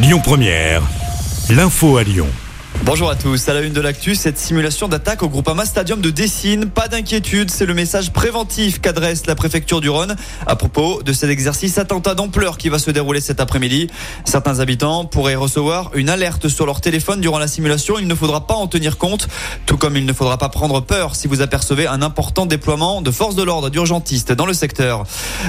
Lyon Première, l'info à Lyon. Bonjour à tous, à la une de l'actu, cette simulation d'attaque au Groupama Stadium de Dessine. Pas d'inquiétude, c'est le message préventif qu'adresse la préfecture du Rhône à propos de cet exercice attentat d'ampleur qui va se dérouler cet après-midi. Certains habitants pourraient recevoir une alerte sur leur téléphone durant la simulation. Il ne faudra pas en tenir compte, tout comme il ne faudra pas prendre peur si vous apercevez un important déploiement de forces de l'ordre d'urgentistes dans le secteur.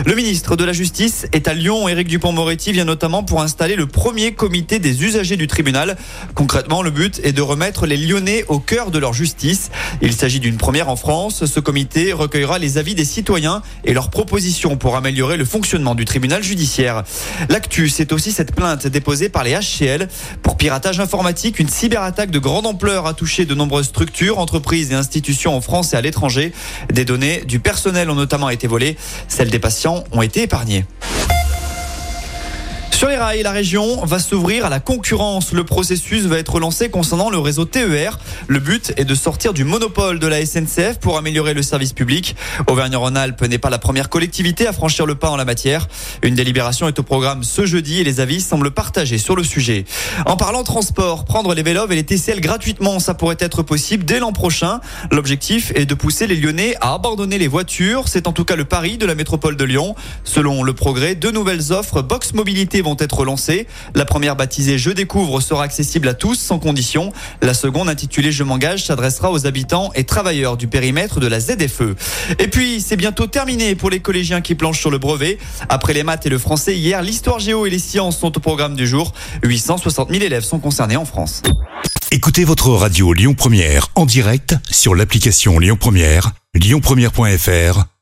Le ministre de la Justice est à Lyon. Éric Dupont-Moretti vient notamment pour installer le premier comité des usagers du tribunal. Concrètement, le but de remettre les Lyonnais au cœur de leur justice. Il s'agit d'une première en France. Ce comité recueillera les avis des citoyens et leurs propositions pour améliorer le fonctionnement du tribunal judiciaire. L'actu, c'est aussi cette plainte déposée par les HCL pour piratage informatique. Une cyberattaque de grande ampleur a touché de nombreuses structures, entreprises et institutions en France et à l'étranger. Des données du personnel ont notamment été volées. Celles des patients ont été épargnées. Sur les rails, la région va s'ouvrir à la concurrence. Le processus va être lancé concernant le réseau TER. Le but est de sortir du monopole de la SNCF pour améliorer le service public. Auvergne-Rhône-Alpes n'est pas la première collectivité à franchir le pas en la matière. Une délibération est au programme ce jeudi et les avis semblent partagés sur le sujet. En parlant transport, prendre les vélos et les TCL gratuitement, ça pourrait être possible dès l'an prochain. L'objectif est de pousser les Lyonnais à abandonner les voitures. C'est en tout cas le pari de la métropole de Lyon. Selon le progrès, deux nouvelles offres Box Mobilité être lancées. La première baptisée Je découvre sera accessible à tous sans condition. La seconde intitulée Je m'engage s'adressera aux habitants et travailleurs du périmètre de la ZFE. Et puis c'est bientôt terminé pour les collégiens qui planchent sur le brevet. Après les maths et le français hier, l'histoire géo et les sciences sont au programme du jour. 860 000 élèves sont concernés en France. Écoutez votre radio Lyon Première en direct sur l'application Lyon Première, lyonpremière.fr